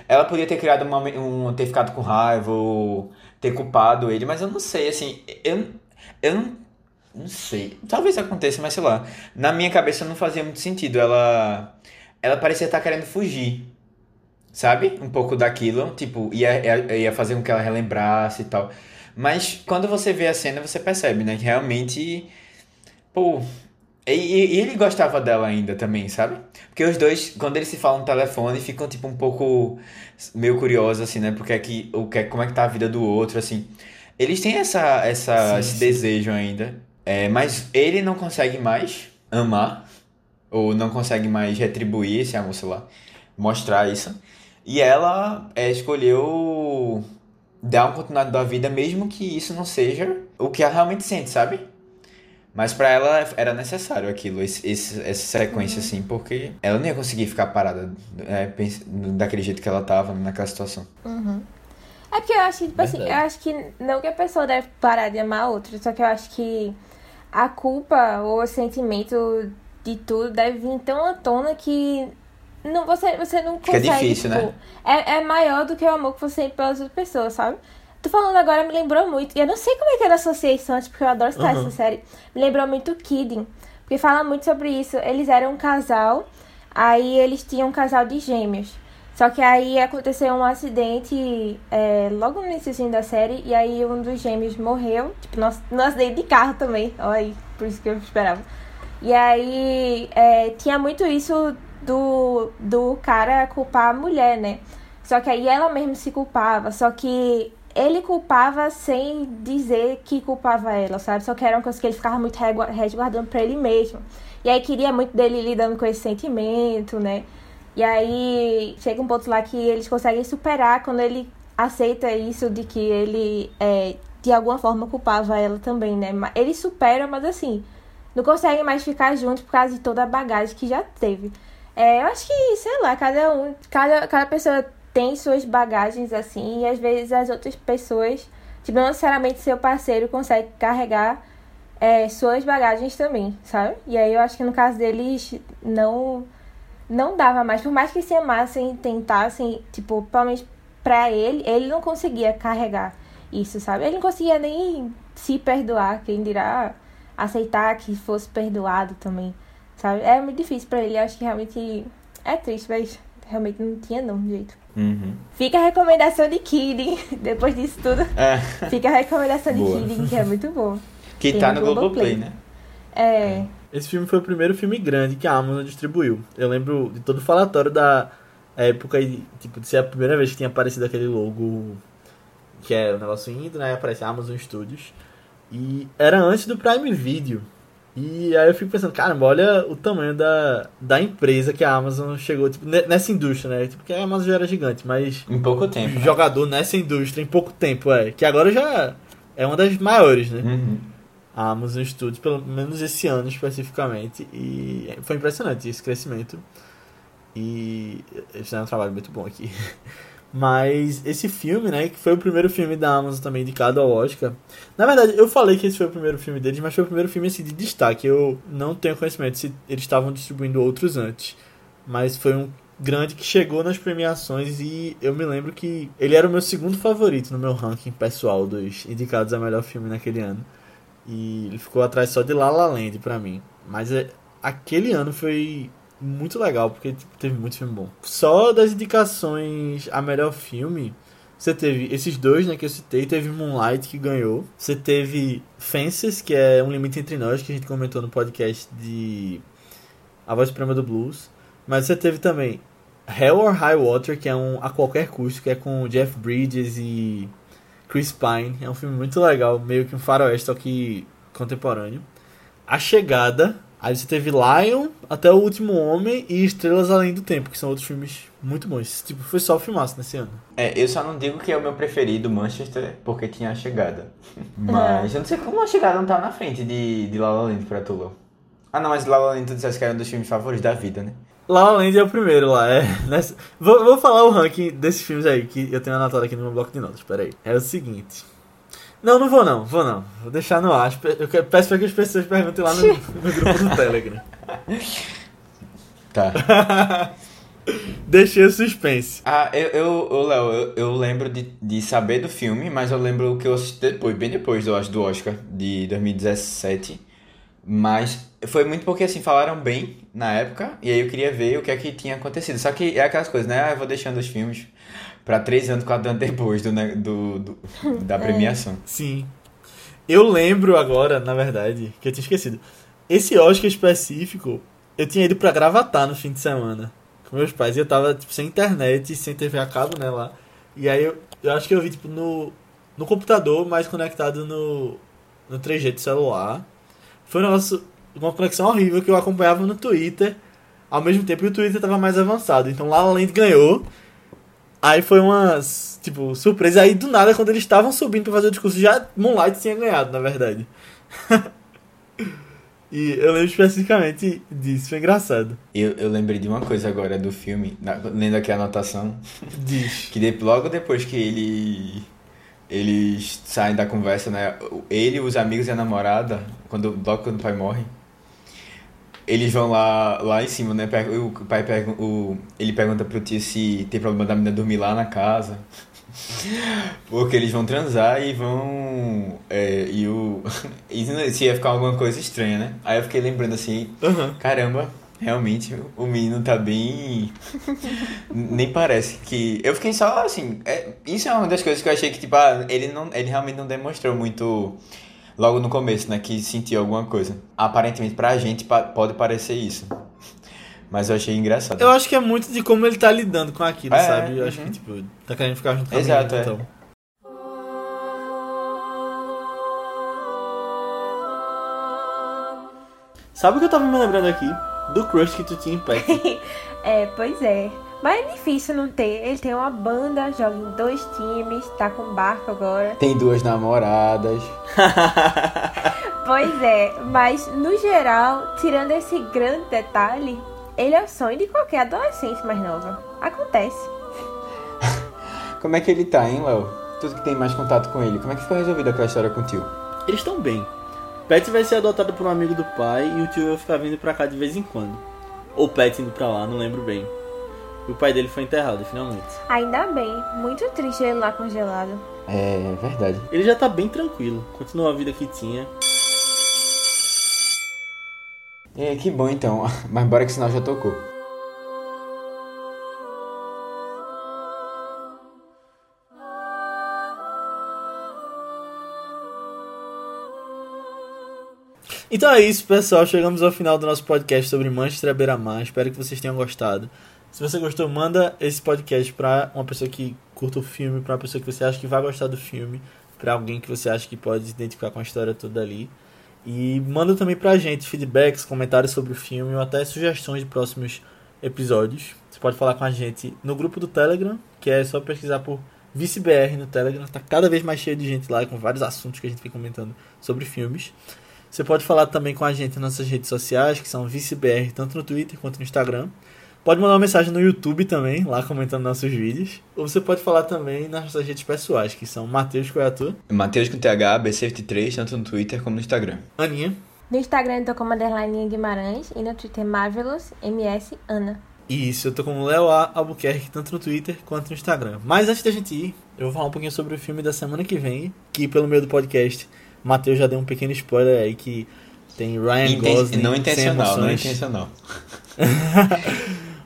Ela podia ter criado uma, um, ter ficado com raiva ou ter culpado ele, mas eu não sei, assim, eu, eu não não sei. Talvez aconteça, mas sei lá. Na minha cabeça não fazia muito sentido. Ela. Ela parecia estar querendo fugir. Sabe? Um pouco daquilo. Tipo, ia, ia, fazer com que ela relembrasse e tal. Mas quando você vê a cena, você percebe, né? Que realmente. Pô. E, e- e ele gostava dela ainda também, sabe? Porque os dois, quando eles se falam no telefone, ficam tipo um pouco meio curiosos, assim, né? Porque é que, o que, como é que tá a vida do outro, assim. Eles têm essa, essa, Sim, esse sim. desejo ainda. É, mas ele não consegue mais amar, ou não consegue mais retribuir esse amor, sei lá, mostrar isso. E ela é, escolheu dar uma continuidade da vida, mesmo que isso não seja o que ela realmente sente, sabe? Mas pra ela era necessário aquilo, esse, esse- essa sequência, assim, porque ela não ia conseguir ficar parada é, daquele jeito que ela tava, naquela situação. É porque eu acho que, tipo assim, eu Verdade. acho que não que a pessoa deve parar de amar outro, só que eu acho que a culpa ou o sentimento de tudo deve vir tão à tona que não, você, você não Fica consegue. difícil, tipo, né? é, é maior do que o amor que você tem pelas outras pessoas, sabe? Tô falando agora, me lembrou muito. E eu não sei como é que eu associei isso antes, porque eu adoro citar Uhum. essa série. Me lembrou muito Kidding. Porque fala muito sobre isso. Eles eram um casal, aí eles tinham um casal de gêmeos. Só que aí aconteceu um acidente é, logo no início da série, e aí um dos gêmeos morreu, tipo, no acidente de carro também. Olha aí, por isso que eu esperava. E aí é, tinha muito isso do, do cara culpar a mulher, né? Só que aí ela mesma se culpava, só que ele culpava sem dizer que culpava ela, sabe? Só que era uma coisa que ele ficava muito resguardando pra ele mesmo. E aí queria muito dele lidando com esse sentimento, né? E aí chega um ponto lá que eles conseguem superar quando ele aceita isso de que ele é, de alguma forma culpava ela também, né? Eles superam, mas assim, não conseguem mais ficar juntos por causa de toda a bagagem que já teve. É, eu acho que, sei lá, cada um, cada, cada pessoa tem suas bagagens assim, e às vezes as outras pessoas, tipo, não necessariamente seu parceiro consegue carregar é, suas bagagens também, sabe? E aí eu acho que no caso deles não não dava mais, por mais que se amassem, tentassem, tipo, menos pra ele, ele não conseguia carregar isso, sabe? Ele não conseguia nem se perdoar, quem dirá aceitar que fosse perdoado também, sabe? É muito difícil pra ele, eu acho que realmente é triste, mas realmente não tinha não jeito. Uhum. Fica a recomendação de Kidding, [LAUGHS] depois disso tudo. É, Fica a recomendação de Boa. Kidding, que é muito bom. que Tem tá no Globoplay, Globoplay. né? É, Esse filme foi o primeiro filme grande que a Amazon distribuiu. Eu lembro de todo o falatório da época e, tipo, de ser a primeira vez que tinha aparecido aquele logo que é o negócio indo, né? Aparece Amazon Studios. E era antes do Prime Video. E aí eu fico pensando, caramba, olha o tamanho da, da empresa que a Amazon chegou, tipo, ne- nessa indústria, né? Tipo, porque a Amazon já era gigante, mas Em pouco tempo. né? jogador nessa indústria em pouco tempo, é. Que agora já é uma das maiores, né? Uhum. a Amazon Studios, pelo menos esse ano especificamente, e foi impressionante esse crescimento. E eles fizeram um trabalho muito bom aqui. [LAUGHS] Mas esse filme, né, que foi o primeiro filme da Amazon também indicado ao Oscar. Na verdade, eu falei que esse foi o primeiro filme deles, mas foi o primeiro filme assim, de destaque. Eu não tenho conhecimento se eles estavam distribuindo outros antes. Mas foi um grande que chegou nas premiações e eu me lembro que ele era o meu segundo favorito no meu ranking pessoal dos indicados a melhor filme naquele ano. E ele ficou atrás só de La La Land pra mim. Mas é, aquele ano foi muito legal, porque tipo, teve muito filme bom. Só das indicações a melhor filme, você teve esses dois, né, que eu citei. Teve Moonlight, que ganhou. Você teve Fences, que é Um Limite Entre Nós, que a gente comentou no podcast de A Voz Suprema do Blues. Mas você teve também Hell or High Water, que é um A Qualquer Custo, que é com Jeff Bridges e Chris Pine. É um filme muito legal, meio que um faroeste, só que contemporâneo. A Chegada. Aí você teve Lion, Até o Último Homem e Estrelas Além do Tempo, que são outros filmes muito bons. Tipo, foi só o filmaço nesse ano. É, eu só não digo que é o meu preferido, Manchester, porque tinha a chegada. [LAUGHS] Mas eu não sei como a chegada não tá na frente de, de La La Land pra tu. Ah não, mas La La Land tu disseste que era um dos filmes favoritos da vida, né? La La Land é o primeiro lá, é. [LAUGHS] Nessa... Vou, vou falar o ranking desses filmes aí, que eu tenho anotado aqui no meu bloco de notas, peraí. É o seguinte. Não, não vou não, vou não. Vou deixar no ar. Eu peço pra que as pessoas perguntem lá no, no grupo do Telegram. Tá. [LAUGHS] Deixei o suspense. Ah, eu, eu, Léo, eu, eu lembro de, de saber do filme, mas eu lembro o que eu assisti depois, bem depois, eu acho, do Oscar, de 2017. Mas foi muito porque, assim, falaram bem na época, e aí eu queria ver o que é que tinha acontecido. Só que é aquelas coisas, né? Ah, eu vou deixando os filmes pra três anos, quatro anos depois do, do, do- da [LAUGHS] premiação. Sim. Eu lembro agora, na verdade, que eu tinha esquecido. Esse Oscar específico, eu tinha ido pra Gravatar no fim de semana com meus pais. E eu tava, tipo, sem internet, sem TV a cabo, né, lá. E aí eu, eu acho que eu vi, tipo, no, no computador, mas conectado no, no 3G do celular. Foi um negócio, uma conexão horrível que eu acompanhava no Twitter. Ao mesmo tempo que o Twitter tava mais avançado. Então lá Land ganhou. Aí foi umas, tipo, surpresa. Aí do nada, quando eles estavam subindo pra fazer o discurso, já Moonlight tinha ganhado, na verdade. [LAUGHS] e eu lembro especificamente disso, foi engraçado. Eu, eu lembrei de uma coisa agora do filme, na- lendo aqui a anotação, [LAUGHS] Diz. que de- logo depois que ele eles saem da conversa, né? Ele, os amigos e a namorada, quando, logo quando o pai morre, eles vão lá, lá em cima, né? O pai pergun- o, ele pergunta pro tio se tem problema da menina dormir lá na casa. [LAUGHS] Porque eles vão transar e vão. é, e o. [LAUGHS] E se ia ficar alguma coisa estranha, né? Aí eu fiquei lembrando assim, Aham. Caramba, realmente o menino tá bem. [LAUGHS] Nem parece que. Eu fiquei só assim. é, Isso é uma das coisas que eu achei que, tipo, ah, ele, não, ele realmente não demonstrou muito logo no começo, né? Que sentiu alguma coisa. Aparentemente, pra gente pode parecer isso. Mas eu achei engraçado. Eu acho que é muito de como ele tá lidando com aquilo, É, sabe? Eu acho uhum. que, tipo, tá querendo ficar junto com a Exato, menina, é. então. Sabe o que eu tava me lembrando aqui? Do crush que tu tinha em Pet. [LAUGHS] é, pois é. Mas é difícil não ter. Ele tem uma banda, joga em dois times, tá com barco agora. Tem duas namoradas. [LAUGHS] Pois é, mas no geral, tirando esse grande detalhe, ele é o sonho de qualquer adolescente mais nova. Acontece. [LAUGHS] Como é que ele tá, hein, Léo? Tu que tem mais contato com ele. Como é que ficou resolvida aquela história com o tio? Eles estão bem. Pet vai ser adotado por um amigo do pai e o tio vai ficar vindo pra cá de vez em quando. Ou Pet indo pra lá, não lembro bem. E o pai dele foi enterrado, finalmente. Ainda bem, muito triste ele lá congelado. É, é verdade. Ele já tá bem tranquilo, continuou a vida que tinha. É, que bom então, [LAUGHS] mas bora que o sinal já tocou. Então é isso, pessoal. Chegamos ao final do nosso podcast sobre Manchester Beira-Mar. Espero que vocês tenham gostado. Se você gostou, manda esse podcast pra uma pessoa que curta o filme, pra uma pessoa que você acha que vai gostar do filme, pra alguém que você acha que pode se identificar com a história toda ali. E manda também pra gente feedbacks, comentários sobre o filme ou até sugestões de próximos episódios. Você pode falar com a gente no grupo do Telegram, que é só pesquisar por ViceBR no Telegram. Tá cada vez mais cheio de gente lá, com vários assuntos que a gente vem comentando sobre filmes. Você pode falar também com a gente nas nossas redes sociais, que são ViceBR, tanto no Twitter quanto no Instagram. Pode mandar uma mensagem no YouTube também, lá comentando nossos vídeos. Ou você pode falar também nas nossas redes pessoais, que são Matheus Coiatu. Matheus com TH, B73, tanto no Twitter como no Instagram. Aninha. No Instagram eu tô como underline Guimarães e no Twitter Marvelous MS Ana. Isso, eu tô com o Léo A. Albuquerque, tanto no Twitter quanto no Instagram. Mas antes da gente ir, eu vou falar um pouquinho sobre o filme da semana que vem, que pelo meio do podcast, o Matheus já deu um pequeno spoiler aí que tem Ryan Inten Gosling. não sem intencional, não [LAUGHS] intencional.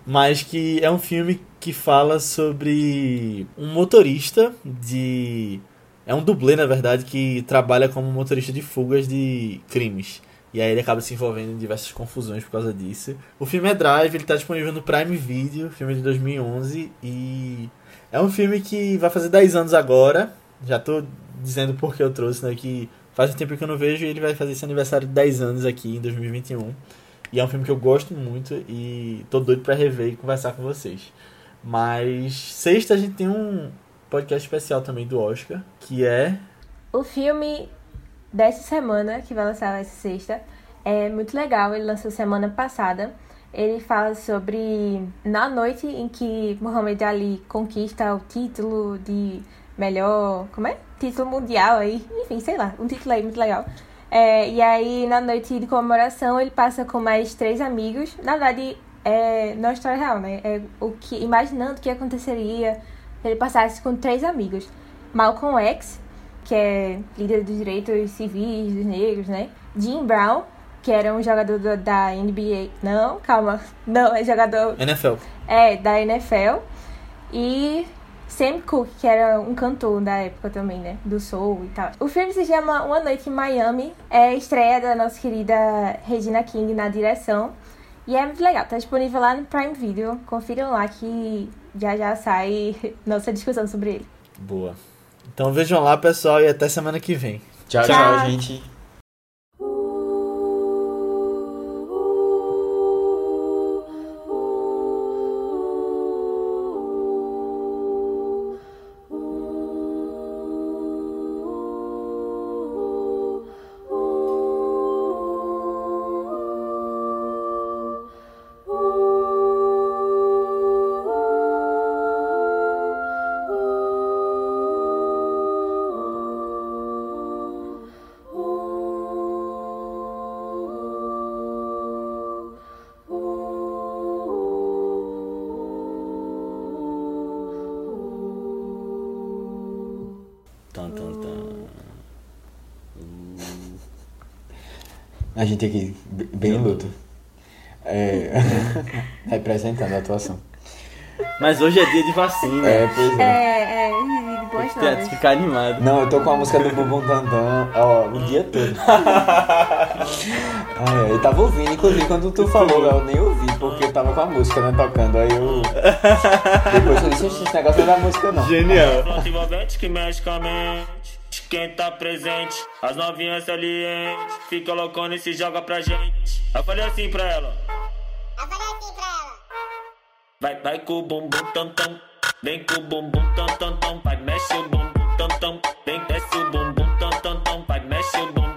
Mas que é um filme que fala sobre um motorista de. É um dublê, na verdade, que trabalha como motorista de fugas de crimes. E aí ele acaba se envolvendo em diversas confusões por causa disso. O filme é Drive, ele está disponível no Prime Video, filme de 2011. E é um filme que vai fazer 10 anos agora. Já tô dizendo porque eu trouxe, né? Que faz um tempo que eu não vejo e ele vai fazer esse aniversário de 10 anos aqui em 2021. E é um filme que eu gosto muito e tô doido pra rever e conversar com vocês. Mas sexta a gente tem um podcast especial também do Oscar, que é. O filme dessa semana, que vai lançar essa sexta, é muito legal. Ele lançou semana passada. Ele fala sobre na noite em que Muhammad Ali conquista o título de melhor. Como é? Título mundial aí. Enfim, sei lá. Um título aí muito legal. É, e aí, na noite de comemoração, ele passa com mais três amigos. Na verdade, é, não é história real, né? É o que, imaginando o que aconteceria se ele passasse com três amigos. Malcolm X, que é líder dos direitos civis dos negros, né? Jim Brown, que era um jogador do- da NBA. Não, calma. Não, é jogador NFL. é, da NFL. E Sam Cooke, que era um cantor da época também, né? Do soul e tal. O filme se chama Uma Noite em Miami. É a estreia da nossa querida Regina King na direção. E é muito legal. Tá disponível lá no Prime Video. Confiram lá que já já sai [LAUGHS] nossa discussão sobre ele. Boa. Então vejam lá, pessoal, e até semana que vem. Tchau, Tchau. tchau, gente. A gente aqui, b- bem luto. É, [LAUGHS] representando a atuação. Mas hoje é dia de vacina. É, pois é. É, é, de boas Tem que ficar animado. Não, eu tô com a música do Bumbum Tantan, ó, o dia todo. [LAUGHS] Ah, é, eu tava ouvindo, inclusive quando tu falou, eu nem ouvi, porque eu tava com a música, né, tocando. Aí eu. Depois eu disse, "Oxe, esse negócio não é da música, não. Genial. Envolvente que mexe com a mente de quem tá presente. As novinhas salientes, Fica loucona e se joga pra gente. Eu falei assim pra ela. Eu falei assim pra ela. Vai, vai com o bumbum tam tam. Vem com o bumbum tam tam tam. Vai, mexe o bumbum tam tam. Vem, desce o bumbum tam tam tam. Vai, mexe o bumbum.